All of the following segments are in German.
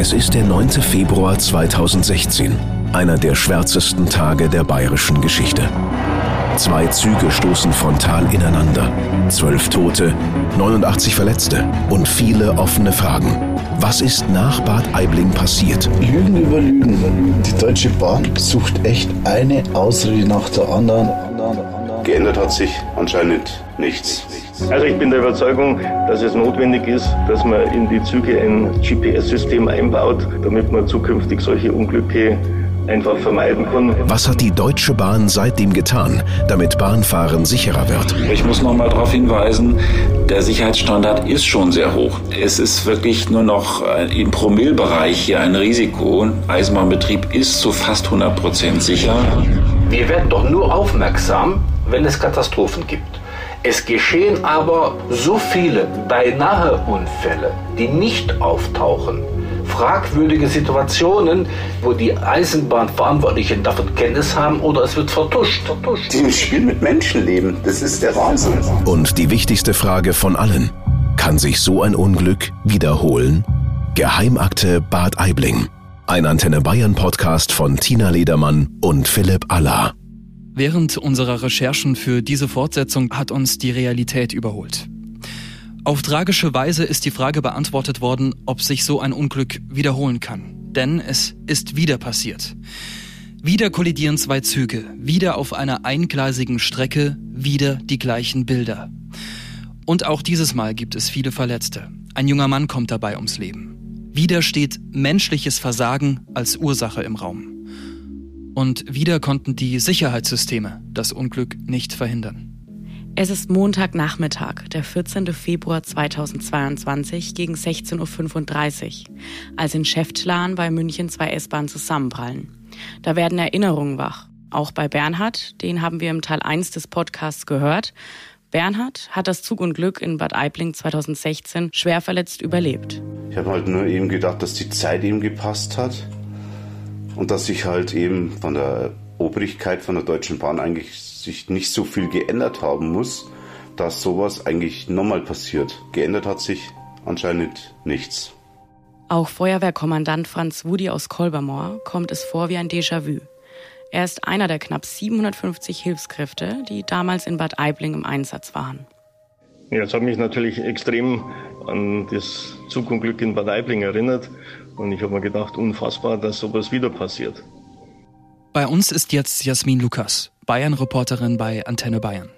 Es ist der 9. Februar 2016, einer der schwärzesten Tage der bayerischen Geschichte. Zwei Züge stoßen frontal ineinander. Zwölf Tote, 89 Verletzte und viele offene Fragen. Was ist nach Bad Aibling passiert? Lügen über Lügen. Die Deutsche Bahn sucht echt eine Ausrede nach der anderen. Geändert hat sich anscheinend nichts. Also ich bin der Überzeugung, dass es notwendig ist, dass man in die Züge ein GPS-System einbaut, damit man zukünftig solche Unglücke einfach vermeiden kann. Was hat die Deutsche Bahn seitdem getan, damit Bahnfahren sicherer wird? Ich muss noch mal darauf hinweisen, der Sicherheitsstandard ist schon sehr hoch. Es ist wirklich nur noch im Promillbereich hier ein Risiko. Eisenbahnbetrieb ist zu fast 100 Prozent sicher. Wir werden doch nur aufmerksam, wenn es Katastrophen gibt. Es geschehen aber so viele beinahe Unfälle, die nicht auftauchen. Fragwürdige Situationen, wo die Eisenbahnverantwortlichen davon Kenntnis haben oder es wird vertuscht. vertuscht. Die spielen mit Menschenleben. Das ist der Wahnsinn. Und die wichtigste Frage von allen. Kann sich so ein Unglück wiederholen? Geheimakte Bad Aibling. Ein Antenne Bayern Podcast von Tina Ledermann und Philipp Aller. Während unserer Recherchen für diese Fortsetzung hat uns die Realität überholt. Auf tragische Weise ist die Frage beantwortet worden, ob sich so ein Unglück wiederholen kann. Denn es ist wieder passiert. Wieder kollidieren zwei Züge, wieder auf einer eingleisigen Strecke, wieder die gleichen Bilder. Und auch dieses Mal gibt es viele Verletzte. Ein junger Mann kommt dabei ums Leben. Wieder steht menschliches Versagen als Ursache im Raum. Und wieder konnten die Sicherheitssysteme das Unglück nicht verhindern. Es ist Montagnachmittag, der 14. Februar 2022 gegen 16.35 Uhr, als in Schäftlarn bei München zwei S-Bahnen zusammenprallen. Da werden Erinnerungen wach. Auch bei Bernhard, den haben wir im Teil 1 des Podcasts gehört. Bernhard hat das Zugunglück in Bad Aibling 2016 schwer verletzt überlebt. Ich habe halt nur eben gedacht, dass die Zeit ihm gepasst hat und dass sich halt eben von der Obrigkeit von der Deutschen Bahn eigentlich sich nicht so viel geändert haben muss, dass sowas eigentlich nochmal passiert. Geändert hat sich anscheinend nichts. Auch Feuerwehrkommandant Franz Wudi aus Kolbermoor kommt es vor wie ein Déjà-vu. Er ist einer der knapp 750 Hilfskräfte, die damals in Bad Aibling im Einsatz waren. Ja, es hat mich natürlich extrem an das Zugunglück in Bad Aibling erinnert. Und ich habe mir gedacht, unfassbar, dass sowas wieder passiert. Bei uns ist jetzt Jasmin Lukas, Bayern-Reporterin bei Antenne Bayern.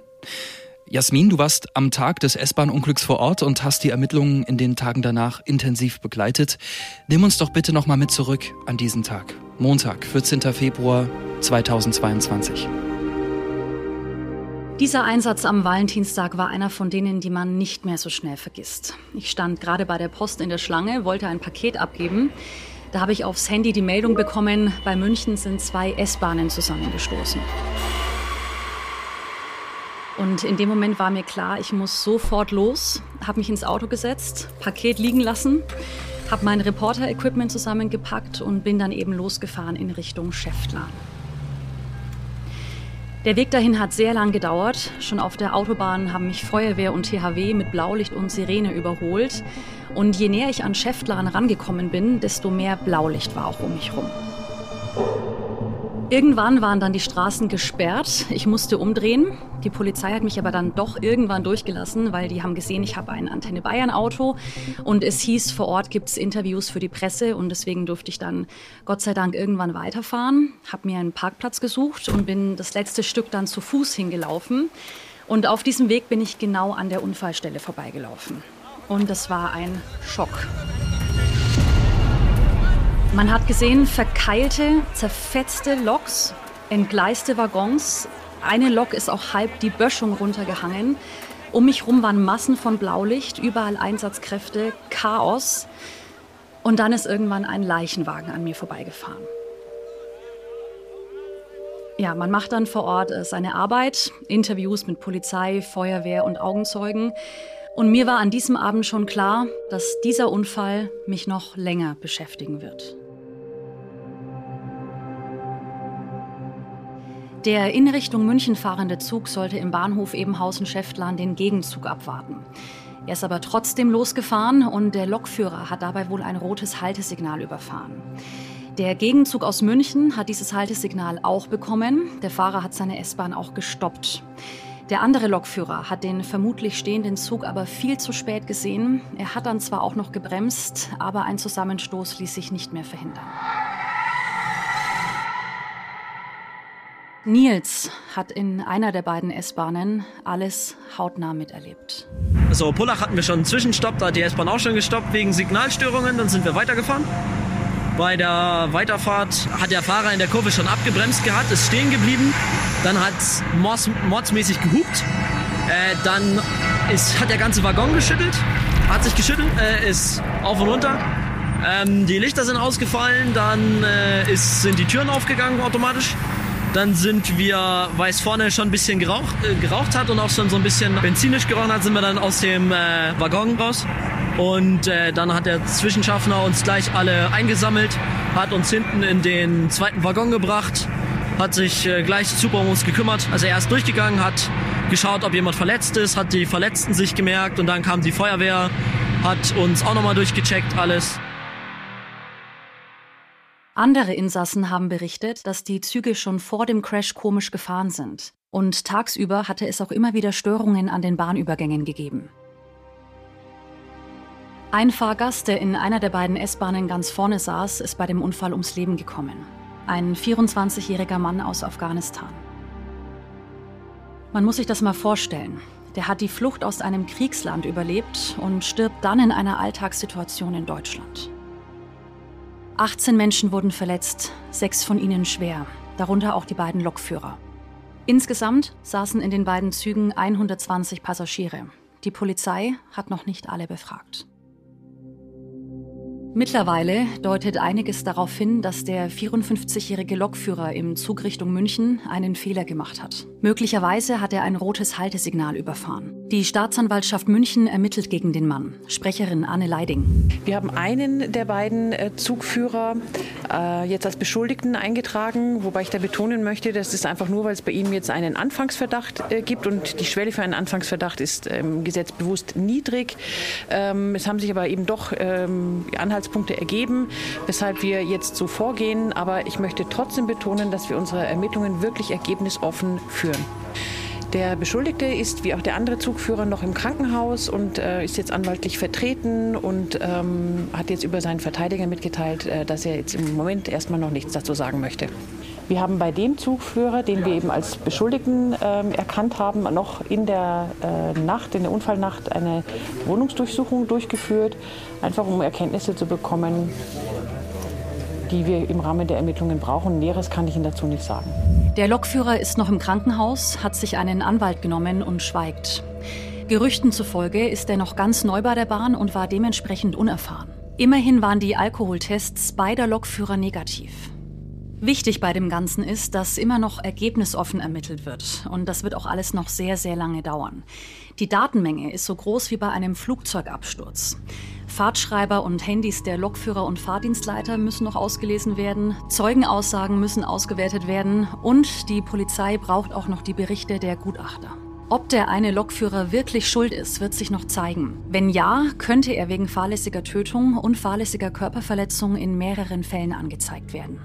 Jasmin, du warst am Tag des S-Bahn-Unglücks vor Ort und hast die Ermittlungen in den Tagen danach intensiv begleitet. Nimm uns doch bitte nochmal mit zurück an diesen Tag. Montag, 14. Februar 2022. Dieser Einsatz am Valentinstag war einer von denen, die man nicht mehr so schnell vergisst. Ich stand gerade bei der Post in der Schlange, wollte ein Paket abgeben. Da habe ich aufs Handy die Meldung bekommen, bei München sind zwei S-Bahnen zusammengestoßen. Und in dem Moment war mir klar, ich muss sofort los, habe mich ins Auto gesetzt, Paket liegen lassen, habe mein Reporter-Equipment zusammengepackt und bin dann eben losgefahren in Richtung Schäftlarn. Der Weg dahin hat sehr lang gedauert. Schon auf der Autobahn haben mich Feuerwehr und THW mit Blaulicht und Sirene überholt. Und je näher ich an Schäftlarn rangekommen bin, desto mehr Blaulicht war auch um mich rum. Irgendwann waren dann die Straßen gesperrt. Ich musste umdrehen. Die Polizei hat mich aber dann doch irgendwann durchgelassen, weil die haben gesehen, ich habe ein Antenne Bayern Auto und es hieß, vor Ort gibt es Interviews für die Presse und deswegen durfte ich dann Gott sei Dank irgendwann weiterfahren, habe mir einen Parkplatz gesucht und bin das letzte Stück dann zu Fuß hingelaufen. Und auf diesem Weg bin ich genau an der Unfallstelle vorbeigelaufen. Und das war ein Schock. Man hat gesehen, verkeilte, zerfetzte Loks, entgleiste Waggons. Eine Lok ist auch halb die Böschung runtergehangen. Um mich herum waren Massen von Blaulicht, überall Einsatzkräfte, Chaos. Und dann ist irgendwann ein Leichenwagen an mir vorbeigefahren. Ja, man macht dann vor Ort äh, seine Arbeit, Interviews mit Polizei, Feuerwehr und Augenzeugen. Und mir war an diesem Abend schon klar, dass dieser Unfall mich noch länger beschäftigen wird. Der in Richtung München fahrende Zug sollte im Bahnhof Ebenhausen-Schäftlarn den Gegenzug abwarten. Er ist aber trotzdem losgefahren und der Lokführer hat dabei wohl ein rotes Haltesignal überfahren. Der Gegenzug aus München hat dieses Haltesignal auch bekommen. Der Fahrer hat seine S-Bahn auch gestoppt. Der andere Lokführer hat den vermutlich stehenden Zug aber viel zu spät gesehen. Er hat dann zwar auch noch gebremst, aber ein Zusammenstoß ließ sich nicht mehr verhindern. Nils hat in einer der beiden S-Bahnen alles hautnah miterlebt. Also Pullach hatten wir schon einen Zwischenstopp, da hat die S-Bahn auch schon gestoppt wegen Signalstörungen, dann sind wir weitergefahren. Bei der Weiterfahrt hat der Fahrer in der Kurve schon abgebremst gehabt, ist stehen geblieben, dann hat es mords, mordsmäßig gehupt, äh, dann ist, hat der ganze Waggon geschüttelt, hat sich geschüttelt, äh, ist auf und runter. Ähm, die Lichter sind ausgefallen, dann äh, ist, sind die Türen aufgegangen automatisch. Dann sind wir, weil es vorne schon ein bisschen geraucht, äh, geraucht hat und auch schon so ein bisschen benzinisch gerochen hat, sind wir dann aus dem äh, Waggon raus. Und äh, dann hat der Zwischenschaffner uns gleich alle eingesammelt, hat uns hinten in den zweiten Waggon gebracht, hat sich äh, gleich super um uns gekümmert. Also er ist durchgegangen, hat geschaut, ob jemand verletzt ist, hat die Verletzten sich gemerkt und dann kam die Feuerwehr, hat uns auch nochmal durchgecheckt, alles. Andere Insassen haben berichtet, dass die Züge schon vor dem Crash komisch gefahren sind. Und tagsüber hatte es auch immer wieder Störungen an den Bahnübergängen gegeben. Ein Fahrgast, der in einer der beiden S-Bahnen ganz vorne saß, ist bei dem Unfall ums Leben gekommen. Ein 24-jähriger Mann aus Afghanistan. Man muss sich das mal vorstellen. Der hat die Flucht aus einem Kriegsland überlebt und stirbt dann in einer Alltagssituation in Deutschland. 18 Menschen wurden verletzt, sechs von ihnen schwer, darunter auch die beiden Lokführer. Insgesamt saßen in den beiden Zügen 120 Passagiere. Die Polizei hat noch nicht alle befragt. Mittlerweile deutet einiges darauf hin, dass der 54-jährige Lokführer im Zug Richtung München einen Fehler gemacht hat. Möglicherweise hat er ein rotes Haltesignal überfahren. Die Staatsanwaltschaft München ermittelt gegen den Mann. Sprecherin Anne Leiding. Wir haben einen der beiden äh, Zugführer äh, jetzt als Beschuldigten eingetragen, wobei ich da betonen möchte, das ist einfach nur, weil es bei ihm jetzt einen Anfangsverdacht äh, gibt und die Schwelle für einen Anfangsverdacht ist im Gesetz bewusst niedrig. Ähm, es haben sich aber eben doch ähm, Anhaltspunkte ergeben, weshalb wir jetzt so vorgehen. Aber ich möchte trotzdem betonen, dass wir unsere Ermittlungen wirklich ergebnisoffen führen. Der Beschuldigte ist wie auch der andere Zugführer noch im Krankenhaus und äh, ist jetzt anwaltlich vertreten und ähm, hat jetzt über seinen Verteidiger mitgeteilt, äh, dass er jetzt im Moment erstmal noch nichts dazu sagen möchte. Wir haben bei dem Zugführer, den wir eben als Beschuldigten äh, erkannt haben, noch in der äh, Nacht, in der Unfallnacht, eine Wohnungsdurchsuchung durchgeführt, einfach um Erkenntnisse zu bekommen, die wir im Rahmen der Ermittlungen brauchen. Näheres kann ich Ihnen dazu nicht sagen. Der Lokführer ist noch im Krankenhaus, hat sich einen Anwalt genommen und schweigt. Gerüchten zufolge ist er noch ganz neu bei der Bahn und war dementsprechend unerfahren. Immerhin waren die Alkoholtests beider Lokführer negativ. Wichtig bei dem Ganzen ist, dass immer noch ergebnisoffen ermittelt wird. Und das wird auch alles noch sehr, sehr lange dauern. Die Datenmenge ist so groß wie bei einem Flugzeugabsturz. Fahrtschreiber und Handys der Lokführer und Fahrdienstleiter müssen noch ausgelesen werden, Zeugenaussagen müssen ausgewertet werden und die Polizei braucht auch noch die Berichte der Gutachter. Ob der eine Lokführer wirklich schuld ist, wird sich noch zeigen. Wenn ja, könnte er wegen fahrlässiger Tötung und fahrlässiger Körperverletzung in mehreren Fällen angezeigt werden.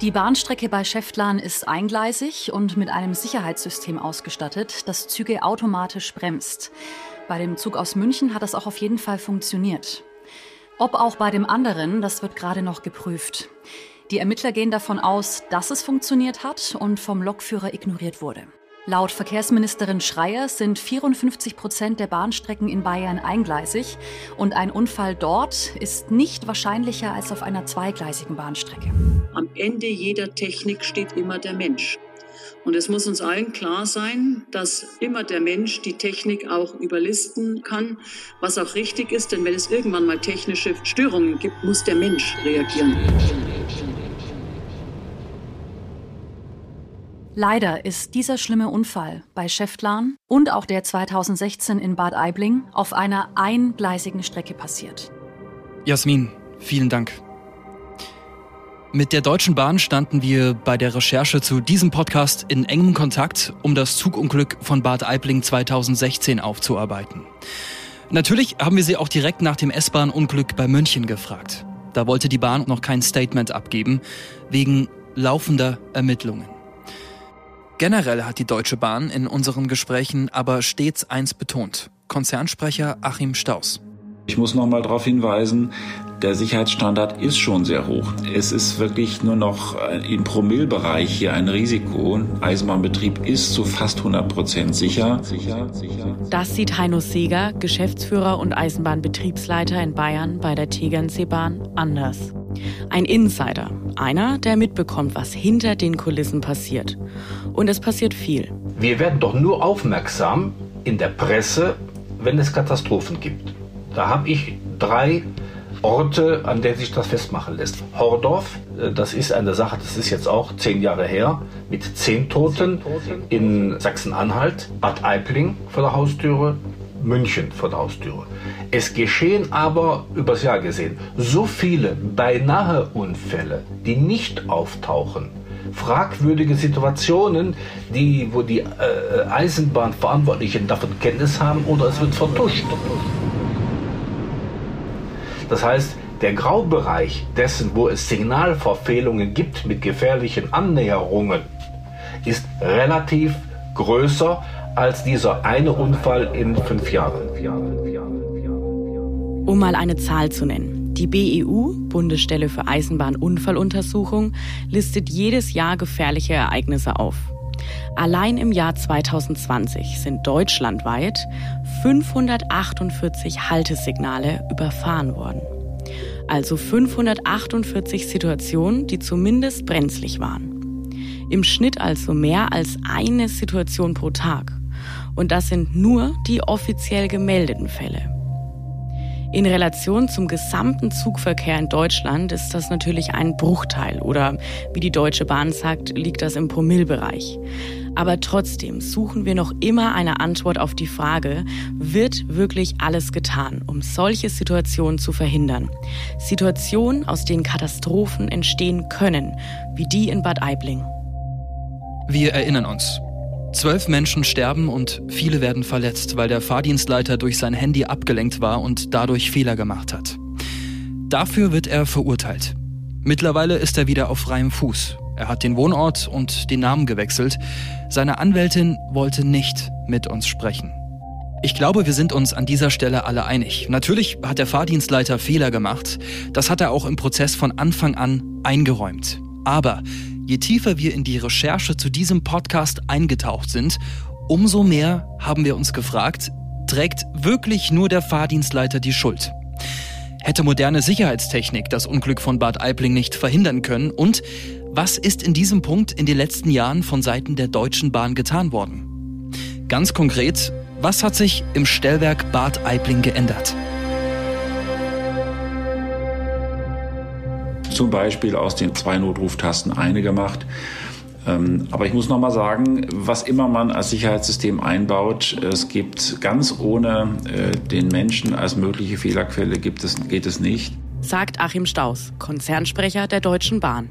Die Bahnstrecke bei Schäftlarn ist eingleisig und mit einem Sicherheitssystem ausgestattet, das Züge automatisch bremst. Bei dem Zug aus München hat das auch auf jeden Fall funktioniert. Ob auch bei dem anderen, das wird gerade noch geprüft. Die Ermittler gehen davon aus, dass es funktioniert hat und vom Lokführer ignoriert wurde. Laut Verkehrsministerin Schreier sind 54 Prozent der Bahnstrecken in Bayern eingleisig und ein Unfall dort ist nicht wahrscheinlicher als auf einer zweigleisigen Bahnstrecke. Am Ende jeder Technik steht immer der Mensch. Und es muss uns allen klar sein, dass immer der Mensch die Technik auch überlisten kann, was auch richtig ist. Denn wenn es irgendwann mal technische Störungen gibt, muss der Mensch reagieren. Leider ist dieser schlimme Unfall bei Schäftlarn und auch der 2016 in Bad Aibling auf einer eingleisigen Strecke passiert. Jasmin, vielen Dank. Mit der Deutschen Bahn standen wir bei der Recherche zu diesem Podcast in engem Kontakt, um das Zugunglück von Bad Aibling 2016 aufzuarbeiten. Natürlich haben wir sie auch direkt nach dem S-Bahn-Unglück bei München gefragt. Da wollte die Bahn noch kein Statement abgeben, wegen laufender Ermittlungen. Generell hat die Deutsche Bahn in unseren Gesprächen aber stets eins betont. Konzernsprecher Achim Staus. Ich muss noch mal darauf hinweisen, der Sicherheitsstandard ist schon sehr hoch. Es ist wirklich nur noch im Promillbereich hier ein Risiko. Eisenbahnbetrieb ist zu fast 100 Prozent sicher. Das sieht Heino Seeger, Geschäftsführer und Eisenbahnbetriebsleiter in Bayern bei der Tegernseebahn, anders. Ein Insider, einer, der mitbekommt, was hinter den Kulissen passiert. Und es passiert viel. Wir werden doch nur aufmerksam in der Presse, wenn es Katastrophen gibt. Da habe ich drei Orte, an denen sich das festmachen lässt. Hordorf, äh, das ist eine Sache, das ist jetzt auch zehn Jahre her, mit zehn Toten in Sachsen-Anhalt, Bad Aibling vor der Haustüre, München vor der Haustüre. Es geschehen aber, übers Jahr gesehen, so viele beinahe Unfälle, die nicht auftauchen. Fragwürdige Situationen, die, wo die äh, Eisenbahnverantwortlichen davon Kenntnis haben oder es wird vertuscht. Das heißt, der Graubereich dessen, wo es Signalverfehlungen gibt mit gefährlichen Annäherungen, ist relativ größer als dieser eine Unfall in fünf Jahren. Um mal eine Zahl zu nennen. Die BEU, Bundesstelle für Eisenbahnunfalluntersuchung, listet jedes Jahr gefährliche Ereignisse auf. Allein im Jahr 2020 sind deutschlandweit 548 Haltesignale überfahren worden. Also 548 Situationen, die zumindest brenzlig waren. Im Schnitt also mehr als eine Situation pro Tag. Und das sind nur die offiziell gemeldeten Fälle. In Relation zum gesamten Zugverkehr in Deutschland ist das natürlich ein Bruchteil oder wie die Deutsche Bahn sagt, liegt das im Promillbereich. Aber trotzdem suchen wir noch immer eine Antwort auf die Frage, wird wirklich alles getan, um solche Situationen zu verhindern? Situationen, aus denen Katastrophen entstehen können, wie die in Bad Aibling. Wir erinnern uns. Zwölf Menschen sterben und viele werden verletzt, weil der Fahrdienstleiter durch sein Handy abgelenkt war und dadurch Fehler gemacht hat. Dafür wird er verurteilt. Mittlerweile ist er wieder auf freiem Fuß. Er hat den Wohnort und den Namen gewechselt. Seine Anwältin wollte nicht mit uns sprechen. Ich glaube, wir sind uns an dieser Stelle alle einig. Natürlich hat der Fahrdienstleiter Fehler gemacht. Das hat er auch im Prozess von Anfang an eingeräumt. Aber Je tiefer wir in die Recherche zu diesem Podcast eingetaucht sind, umso mehr haben wir uns gefragt, trägt wirklich nur der Fahrdienstleiter die Schuld? Hätte moderne Sicherheitstechnik das Unglück von Bad Aibling nicht verhindern können? Und was ist in diesem Punkt in den letzten Jahren von Seiten der Deutschen Bahn getan worden? Ganz konkret, was hat sich im Stellwerk Bad Aibling geändert? Zum Beispiel aus den zwei Notruftasten eine gemacht. Ähm, aber ich muss noch mal sagen, was immer man als Sicherheitssystem einbaut, es gibt ganz ohne äh, den Menschen als mögliche Fehlerquelle gibt es, geht es nicht. Sagt Achim Staus, Konzernsprecher der Deutschen Bahn.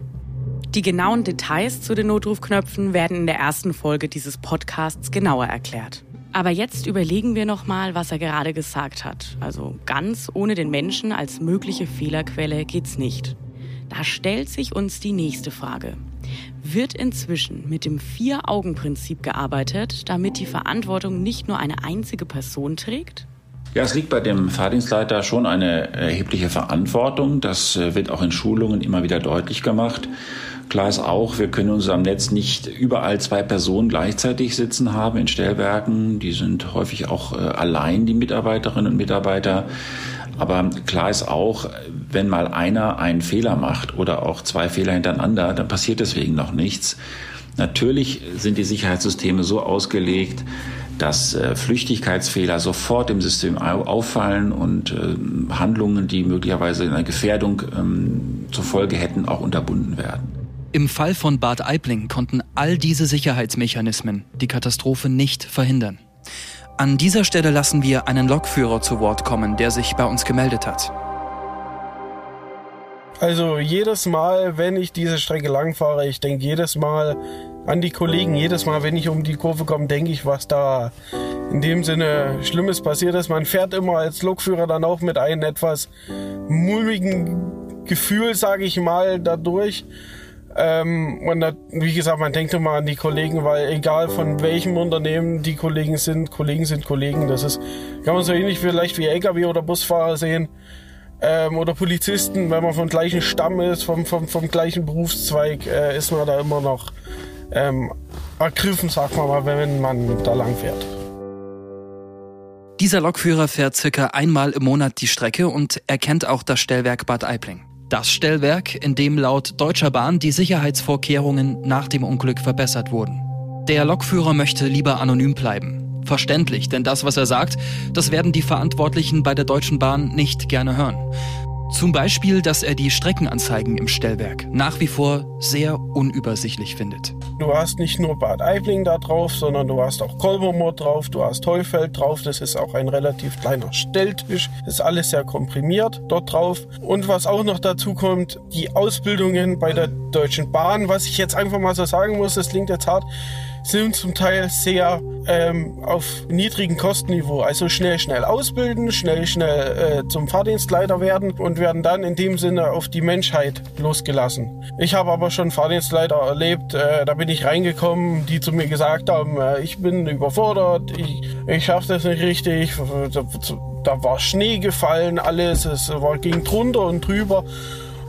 Die genauen Details zu den Notrufknöpfen werden in der ersten Folge dieses Podcasts genauer erklärt. Aber jetzt überlegen wir noch mal, was er gerade gesagt hat. Also ganz ohne den Menschen als mögliche Fehlerquelle geht's nicht. Da stellt sich uns die nächste Frage. Wird inzwischen mit dem Vier-Augen-Prinzip gearbeitet, damit die Verantwortung nicht nur eine einzige Person trägt? Ja, es liegt bei dem Fahrdienstleiter schon eine erhebliche Verantwortung. Das äh, wird auch in Schulungen immer wieder deutlich gemacht. Klar ist auch, wir können uns am Netz nicht überall zwei Personen gleichzeitig sitzen haben in Stellwerken. Die sind häufig auch äh, allein, die Mitarbeiterinnen und Mitarbeiter. Aber klar ist auch, wenn mal einer einen Fehler macht oder auch zwei Fehler hintereinander, dann passiert deswegen noch nichts. Natürlich sind die Sicherheitssysteme so ausgelegt, dass äh, Flüchtigkeitsfehler sofort im System auffallen und äh, Handlungen, die möglicherweise eine Gefährdung ähm, zur Folge hätten, auch unterbunden werden. Im Fall von Bad Aibling konnten all diese Sicherheitsmechanismen die Katastrophe nicht verhindern. An dieser Stelle lassen wir einen Lokführer zu Wort kommen, der sich bei uns gemeldet hat. Also jedes Mal, wenn ich diese Strecke langfahre, ich denke jedes Mal an die Kollegen. Jedes Mal, wenn ich um die Kurve komme, denke ich, was da in dem Sinne Schlimmes passiert ist. Man fährt immer als Lokführer dann auch mit einem etwas mulmigen Gefühl, sage ich mal, dadurch. Ähm, und da, wie gesagt, man denkt immer an die Kollegen, weil egal von welchem Unternehmen die Kollegen sind, Kollegen sind Kollegen. Das ist, kann man so ähnlich vielleicht wie LKW oder Busfahrer sehen. Ähm, oder Polizisten, wenn man vom gleichen Stamm ist, vom, vom, vom gleichen Berufszweig, äh, ist man da immer noch ähm, ergriffen, sagt man mal, wenn man da lang fährt. Dieser Lokführer fährt circa einmal im Monat die Strecke und erkennt auch das Stellwerk Bad Aibling. Das Stellwerk, in dem laut Deutscher Bahn die Sicherheitsvorkehrungen nach dem Unglück verbessert wurden. Der Lokführer möchte lieber anonym bleiben. Verständlich, denn das, was er sagt, das werden die Verantwortlichen bei der Deutschen Bahn nicht gerne hören. Zum Beispiel, dass er die Streckenanzeigen im Stellwerk nach wie vor sehr unübersichtlich findet. Du hast nicht nur Bad Aibling da drauf, sondern du hast auch Kolbermoor drauf, du hast Heufeld drauf. Das ist auch ein relativ kleiner Stelltisch. Das ist alles sehr komprimiert dort drauf. Und was auch noch dazu kommt, die Ausbildungen bei der Deutschen Bahn, was ich jetzt einfach mal so sagen muss, das klingt jetzt hart, sind zum Teil sehr ähm, auf niedrigem Kostenniveau. Also schnell, schnell ausbilden, schnell, schnell äh, zum Fahrdienstleiter werden und werden dann in dem Sinne auf die Menschheit losgelassen. Ich habe aber schon Fahrdienstleiter erlebt, äh, da bin ich reingekommen, die zu mir gesagt haben, äh, ich bin überfordert, ich, ich schaffe das nicht richtig, da, da war Schnee gefallen, alles, es war, ging drunter und drüber.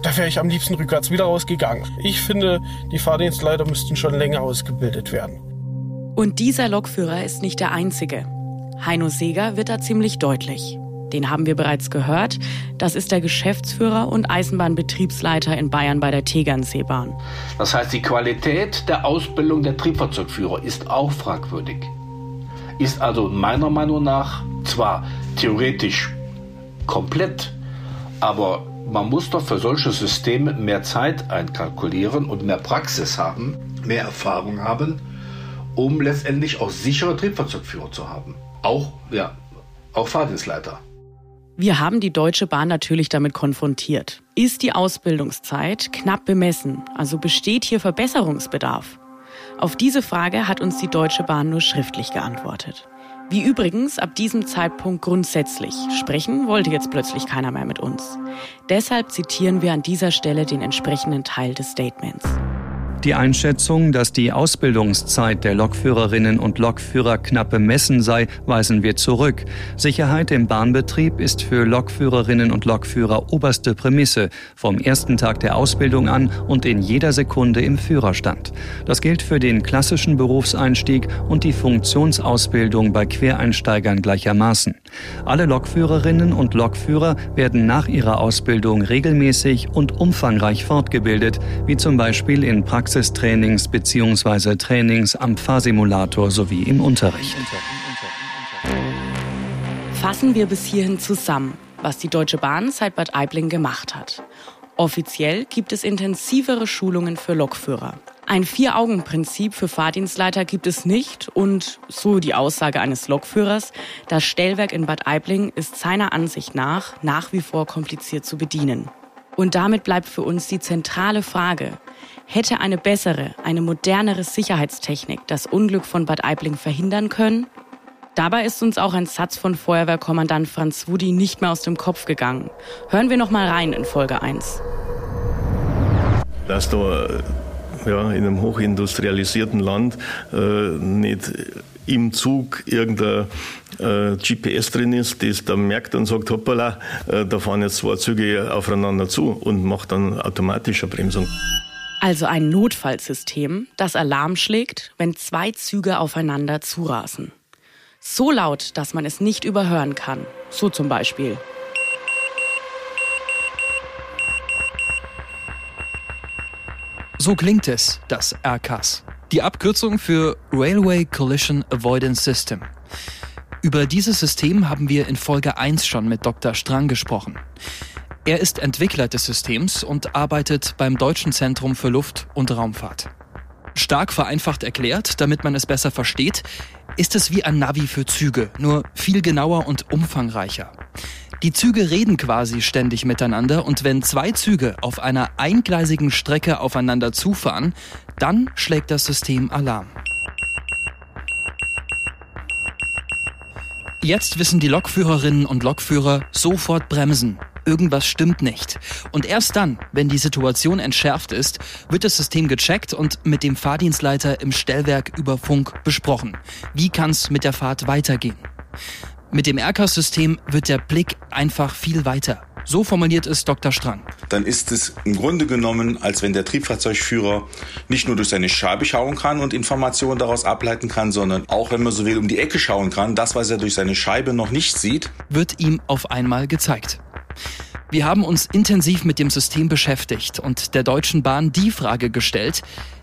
Da wäre ich am liebsten rückwärts wieder rausgegangen. Ich finde, die Fahrdienstleiter müssten schon länger ausgebildet werden. Und dieser Lokführer ist nicht der einzige. Heino Seger wird da ziemlich deutlich. Den haben wir bereits gehört. Das ist der Geschäftsführer und Eisenbahnbetriebsleiter in Bayern bei der Tegernseebahn. Das heißt, die Qualität der Ausbildung der Triebfahrzeugführer ist auch fragwürdig. Ist also meiner Meinung nach zwar theoretisch komplett, aber man muss doch für solche Systeme mehr Zeit einkalkulieren und mehr Praxis haben, mehr Erfahrung haben, um letztendlich auch sichere Triebfahrzeugführer zu haben. Auch, ja, auch Fahrdienstleiter. Wir haben die Deutsche Bahn natürlich damit konfrontiert. Ist die Ausbildungszeit knapp bemessen? Also besteht hier Verbesserungsbedarf? Auf diese Frage hat uns die Deutsche Bahn nur schriftlich geantwortet. Wie übrigens ab diesem Zeitpunkt grundsätzlich. Sprechen wollte jetzt plötzlich keiner mehr mit uns. Deshalb zitieren wir an dieser Stelle den entsprechenden Teil des Statements. Die Einschätzung, dass die Ausbildungszeit der Lokführerinnen und Lokführer knapp bemessen sei, weisen wir zurück. Sicherheit im Bahnbetrieb ist für Lokführerinnen und Lokführer oberste Prämisse, vom ersten Tag der Ausbildung an und in jeder Sekunde im Führerstand. Das gilt für den klassischen Berufseinstieg und die Funktionsausbildung bei Quereinsteigern gleichermaßen. Alle Lokführerinnen und Lokführer werden nach ihrer Ausbildung regelmäßig und umfangreich fortgebildet, wie zum Beispiel in Praxis Praxistrainings bzw. Trainings am Fahrsimulator sowie im Unterricht. Fassen wir bis hierhin zusammen, was die Deutsche Bahn seit Bad Aibling gemacht hat. Offiziell gibt es intensivere Schulungen für Lokführer. Ein Vier-Augen-Prinzip für Fahrdienstleiter gibt es nicht und, so die Aussage eines Lokführers, das Stellwerk in Bad Aibling ist seiner Ansicht nach nach wie vor kompliziert zu bedienen. Und damit bleibt für uns die zentrale Frage, Hätte eine bessere, eine modernere Sicherheitstechnik das Unglück von Bad Aibling verhindern können? Dabei ist uns auch ein Satz von Feuerwehrkommandant Franz Wudi nicht mehr aus dem Kopf gegangen. Hören wir noch mal rein in Folge 1. Dass da ja, in einem hochindustrialisierten Land äh, nicht im Zug irgendein äh, GPS drin ist, das dann merkt und sagt, hoppala, äh, da fahren jetzt zwei Züge aufeinander zu und macht dann automatische Bremsung. Also ein Notfallsystem, das Alarm schlägt, wenn zwei Züge aufeinander zurasen. So laut, dass man es nicht überhören kann. So zum Beispiel. So klingt es, das RCAS. Die Abkürzung für Railway Collision Avoidance System. Über dieses System haben wir in Folge 1 schon mit Dr. Strang gesprochen. Er ist Entwickler des Systems und arbeitet beim Deutschen Zentrum für Luft- und Raumfahrt. Stark vereinfacht erklärt, damit man es besser versteht, ist es wie ein Navi für Züge, nur viel genauer und umfangreicher. Die Züge reden quasi ständig miteinander und wenn zwei Züge auf einer eingleisigen Strecke aufeinander zufahren, dann schlägt das System Alarm. Jetzt wissen die Lokführerinnen und Lokführer sofort bremsen. Irgendwas stimmt nicht. Und erst dann, wenn die Situation entschärft ist, wird das System gecheckt und mit dem Fahrdienstleiter im Stellwerk über Funk besprochen. Wie kann es mit der Fahrt weitergehen? Mit dem RCAS-System wird der Blick einfach viel weiter. So formuliert es Dr. Strang. Dann ist es im Grunde genommen, als wenn der Triebfahrzeugführer nicht nur durch seine Scheibe schauen kann und Informationen daraus ableiten kann, sondern auch, wenn man so will, um die Ecke schauen kann. Das, was er durch seine Scheibe noch nicht sieht, wird ihm auf einmal gezeigt. Wir haben uns intensiv mit dem System beschäftigt und der Deutschen Bahn die Frage gestellt,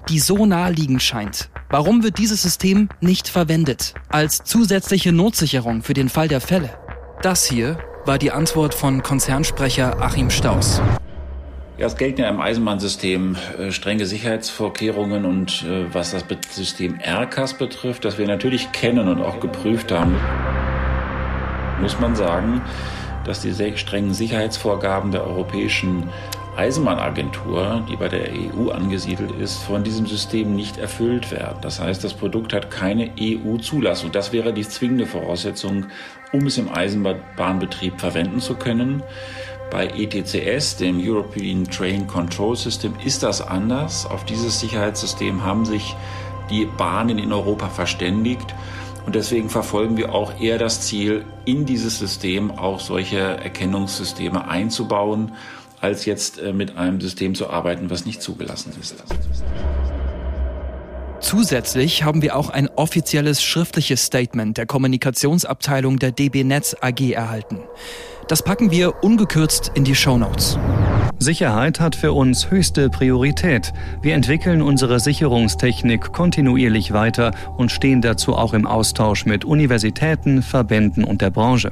die so naheliegend scheint. Warum wird dieses System nicht verwendet als zusätzliche Notsicherung für den Fall der Fälle? Das hier war die Antwort von Konzernsprecher Achim Staus. Ja, es gelten ja im Eisenbahnsystem äh, strenge Sicherheitsvorkehrungen und äh, was das System RCAS betrifft, das wir natürlich kennen und auch geprüft haben, muss man sagen, dass die sehr strengen Sicherheitsvorgaben der Europäischen Eisenbahnagentur, die bei der EU angesiedelt ist, von diesem System nicht erfüllt werden. Das heißt, das Produkt hat keine EU-Zulassung. Das wäre die zwingende Voraussetzung, um es im Eisenbahnbetrieb verwenden zu können. Bei ETCS, dem European Train Control System, ist das anders. Auf dieses Sicherheitssystem haben sich die Bahnen in Europa verständigt. Und deswegen verfolgen wir auch eher das Ziel, in dieses System auch solche Erkennungssysteme einzubauen als jetzt äh, mit einem System zu arbeiten, was nicht zugelassen ist. Zusätzlich haben wir auch ein offizielles schriftliches Statement der Kommunikationsabteilung der DB Netz AG erhalten. Das packen wir ungekürzt in die Show Notes. Sicherheit hat für uns höchste Priorität. Wir entwickeln unsere Sicherungstechnik kontinuierlich weiter und stehen dazu auch im Austausch mit Universitäten, Verbänden und der Branche.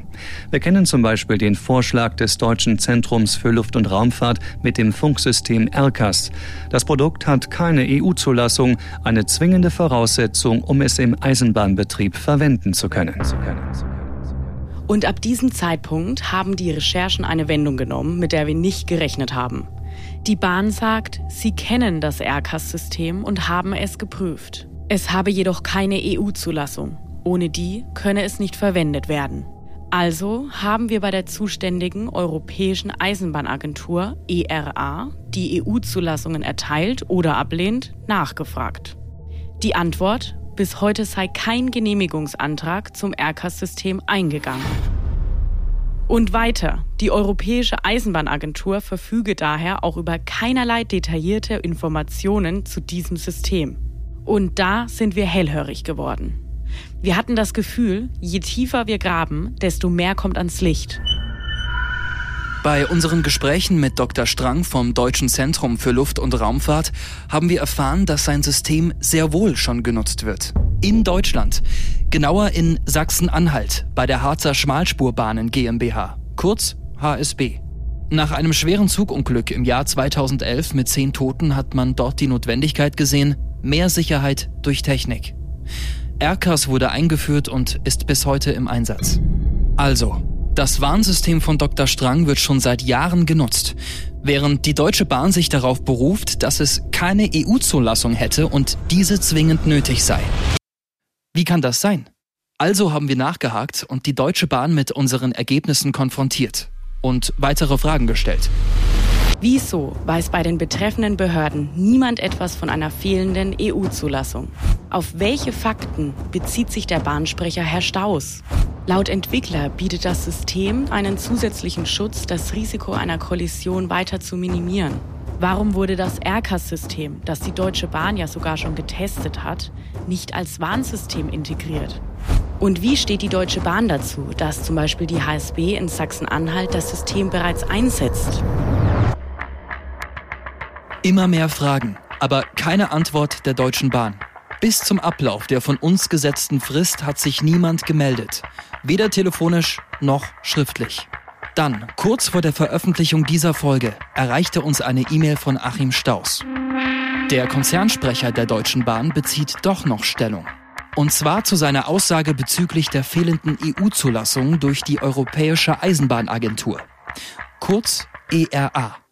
Wir kennen zum Beispiel den Vorschlag des Deutschen Zentrums für Luft- und Raumfahrt mit dem Funksystem ERCAS. Das Produkt hat keine EU-Zulassung, eine zwingende Voraussetzung, um es im Eisenbahnbetrieb verwenden zu können. Und ab diesem Zeitpunkt haben die Recherchen eine Wendung genommen, mit der wir nicht gerechnet haben. Die Bahn sagt, sie kennen das RCAS-System und haben es geprüft. Es habe jedoch keine EU-Zulassung. Ohne die könne es nicht verwendet werden. Also haben wir bei der zuständigen Europäischen Eisenbahnagentur ERA, die EU-Zulassungen erteilt oder ablehnt, nachgefragt. Die Antwort bis heute sei kein Genehmigungsantrag zum RCAS-System eingegangen. Und weiter, die Europäische Eisenbahnagentur verfüge daher auch über keinerlei detaillierte Informationen zu diesem System. Und da sind wir hellhörig geworden. Wir hatten das Gefühl, je tiefer wir graben, desto mehr kommt ans Licht. Bei unseren Gesprächen mit Dr. Strang vom Deutschen Zentrum für Luft- und Raumfahrt haben wir erfahren, dass sein System sehr wohl schon genutzt wird. In Deutschland. Genauer in Sachsen-Anhalt bei der Harzer Schmalspurbahnen GmbH, kurz HSB. Nach einem schweren Zugunglück im Jahr 2011 mit zehn Toten hat man dort die Notwendigkeit gesehen, mehr Sicherheit durch Technik. RCAS wurde eingeführt und ist bis heute im Einsatz. Also, das Warnsystem von Dr. Strang wird schon seit Jahren genutzt, während die Deutsche Bahn sich darauf beruft, dass es keine EU-Zulassung hätte und diese zwingend nötig sei. Wie kann das sein? Also haben wir nachgehakt und die Deutsche Bahn mit unseren Ergebnissen konfrontiert und weitere Fragen gestellt. Wieso weiß bei den betreffenden Behörden niemand etwas von einer fehlenden EU-Zulassung? Auf welche Fakten bezieht sich der Bahnsprecher Herr Staus? Laut Entwickler bietet das System einen zusätzlichen Schutz, das Risiko einer Kollision weiter zu minimieren. Warum wurde das RCAS-System, das die Deutsche Bahn ja sogar schon getestet hat, nicht als Warnsystem integriert? Und wie steht die Deutsche Bahn dazu, dass zum Beispiel die HSB in Sachsen-Anhalt das System bereits einsetzt? Immer mehr Fragen, aber keine Antwort der Deutschen Bahn. Bis zum Ablauf der von uns gesetzten Frist hat sich niemand gemeldet. Weder telefonisch noch schriftlich. Dann, kurz vor der Veröffentlichung dieser Folge, erreichte uns eine E-Mail von Achim Staus. Der Konzernsprecher der Deutschen Bahn bezieht doch noch Stellung. Und zwar zu seiner Aussage bezüglich der fehlenden EU-Zulassung durch die Europäische Eisenbahnagentur. Kurz ERA.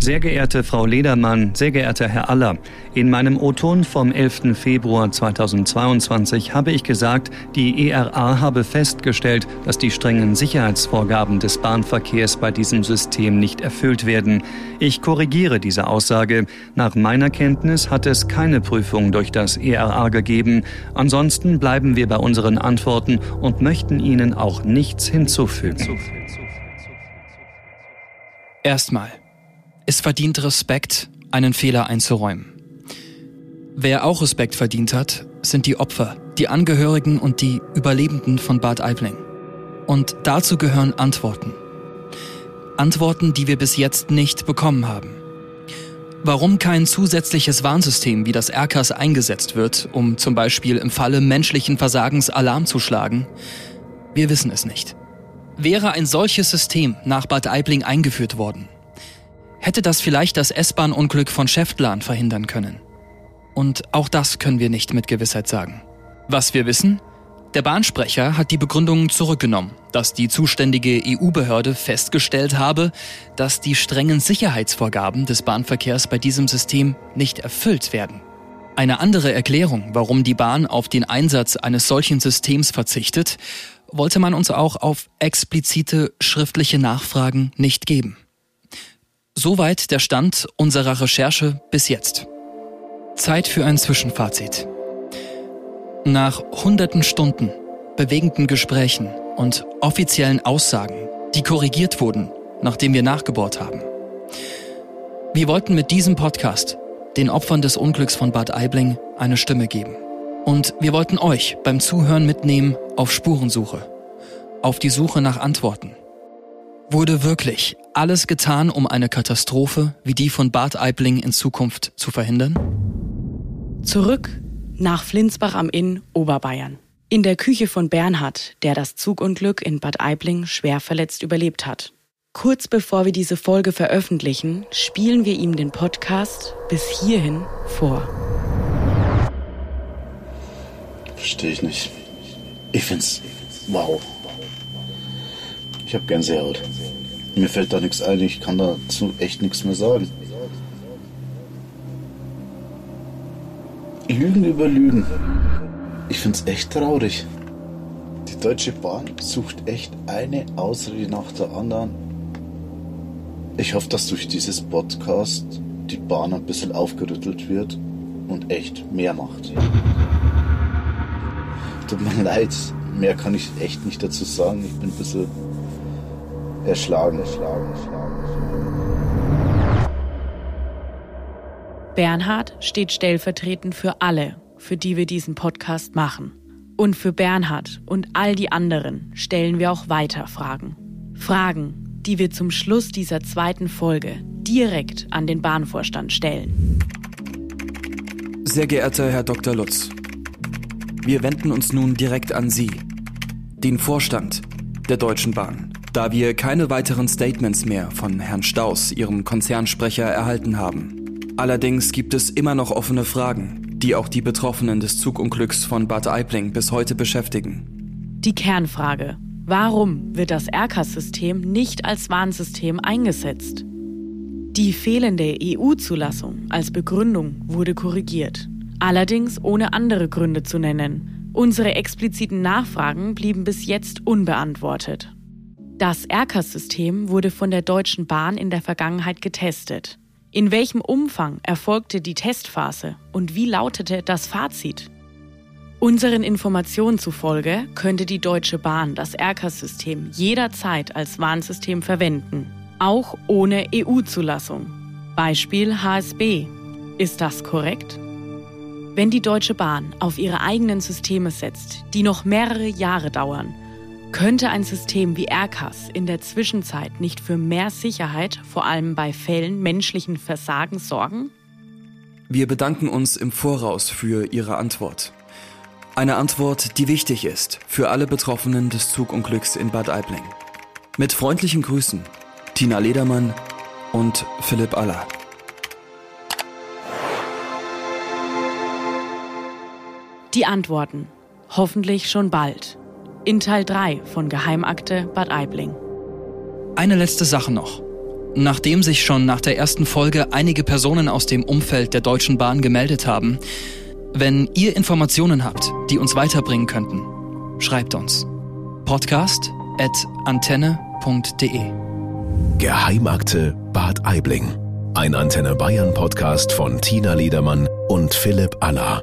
Sehr geehrte Frau Ledermann, sehr geehrter Herr Aller, in meinem O-Ton vom 11. Februar 2022 habe ich gesagt, die ERA habe festgestellt, dass die strengen Sicherheitsvorgaben des Bahnverkehrs bei diesem System nicht erfüllt werden. Ich korrigiere diese Aussage. Nach meiner Kenntnis hat es keine Prüfung durch das ERA gegeben. Ansonsten bleiben wir bei unseren Antworten und möchten Ihnen auch nichts hinzufügen. Erstmal. Es verdient Respekt, einen Fehler einzuräumen. Wer auch Respekt verdient hat, sind die Opfer, die Angehörigen und die Überlebenden von Bad Aibling. Und dazu gehören Antworten. Antworten, die wir bis jetzt nicht bekommen haben. Warum kein zusätzliches Warnsystem wie das RKAS eingesetzt wird, um zum Beispiel im Falle menschlichen Versagens Alarm zu schlagen, wir wissen es nicht. Wäre ein solches System nach Bad Aibling eingeführt worden, hätte das vielleicht das S-Bahn-Unglück von Schäftlarn verhindern können. Und auch das können wir nicht mit Gewissheit sagen. Was wir wissen? Der Bahnsprecher hat die Begründungen zurückgenommen, dass die zuständige EU-Behörde festgestellt habe, dass die strengen Sicherheitsvorgaben des Bahnverkehrs bei diesem System nicht erfüllt werden. Eine andere Erklärung, warum die Bahn auf den Einsatz eines solchen Systems verzichtet, wollte man uns auch auf explizite schriftliche Nachfragen nicht geben. Soweit der Stand unserer Recherche bis jetzt. Zeit für ein Zwischenfazit. Nach hunderten Stunden, bewegenden Gesprächen und offiziellen Aussagen, die korrigiert wurden, nachdem wir nachgebohrt haben. Wir wollten mit diesem Podcast den Opfern des Unglücks von Bad Aibling eine Stimme geben. Und wir wollten euch beim Zuhören mitnehmen auf Spurensuche, auf die Suche nach Antworten. Wurde wirklich alles getan, um eine Katastrophe wie die von Bad Aibling in Zukunft zu verhindern? Zurück nach Flinsbach am Inn, Oberbayern. In der Küche von Bernhard, der das Zugunglück in Bad Aibling schwer verletzt überlebt hat. Kurz bevor wir diese Folge veröffentlichen, spielen wir ihm den Podcast bis hierhin vor. Verstehe ich nicht. Ich find's wow. Ich habe Gänsehaut. Mir fällt da nichts ein, ich kann dazu echt nichts mehr sagen. Lügen über Lügen. Ich find's echt traurig. Die Deutsche Bahn sucht echt eine Ausrede nach der anderen. Ich hoffe, dass durch dieses Podcast die Bahn ein bisschen aufgerüttelt wird und echt mehr macht. Tut mir leid, mehr kann ich echt nicht dazu sagen. Ich bin ein bisschen erschlagen, erschlagen, erschlagen. Bernhard steht stellvertretend für alle, für die wir diesen Podcast machen. Und für Bernhard und all die anderen stellen wir auch weiter Fragen. Fragen, die wir zum Schluss dieser zweiten Folge direkt an den Bahnvorstand stellen. Sehr geehrter Herr Dr. Lutz, wir wenden uns nun direkt an Sie, den Vorstand der Deutschen Bahn da wir keine weiteren Statements mehr von Herrn Staus, Ihrem Konzernsprecher, erhalten haben. Allerdings gibt es immer noch offene Fragen, die auch die Betroffenen des Zugunglücks von Bad Aibling bis heute beschäftigen. Die Kernfrage. Warum wird das RKAS-System nicht als Warnsystem eingesetzt? Die fehlende EU-Zulassung als Begründung wurde korrigiert. Allerdings ohne andere Gründe zu nennen. Unsere expliziten Nachfragen blieben bis jetzt unbeantwortet. Das RKAS-System wurde von der Deutschen Bahn in der Vergangenheit getestet. In welchem Umfang erfolgte die Testphase und wie lautete das Fazit? Unseren Informationen zufolge könnte die Deutsche Bahn das RKAS-System jederzeit als Warnsystem verwenden, auch ohne EU-Zulassung. Beispiel HSB. Ist das korrekt? Wenn die Deutsche Bahn auf ihre eigenen Systeme setzt, die noch mehrere Jahre dauern, könnte ein System wie AirCAS in der Zwischenzeit nicht für mehr Sicherheit, vor allem bei Fällen menschlichen Versagens, sorgen? Wir bedanken uns im Voraus für Ihre Antwort. Eine Antwort, die wichtig ist für alle Betroffenen des Zugunglücks in Bad Aibling. Mit freundlichen Grüßen, Tina Ledermann und Philipp Aller. Die Antworten Hoffentlich schon bald. In Teil 3 von Geheimakte Bad Aibling. Eine letzte Sache noch. Nachdem sich schon nach der ersten Folge einige Personen aus dem Umfeld der Deutschen Bahn gemeldet haben, wenn ihr Informationen habt, die uns weiterbringen könnten, schreibt uns. Podcast at antenne.de Geheimakte Bad Aibling. Ein Antenne Bayern Podcast von Tina Liedermann und Philipp Aller.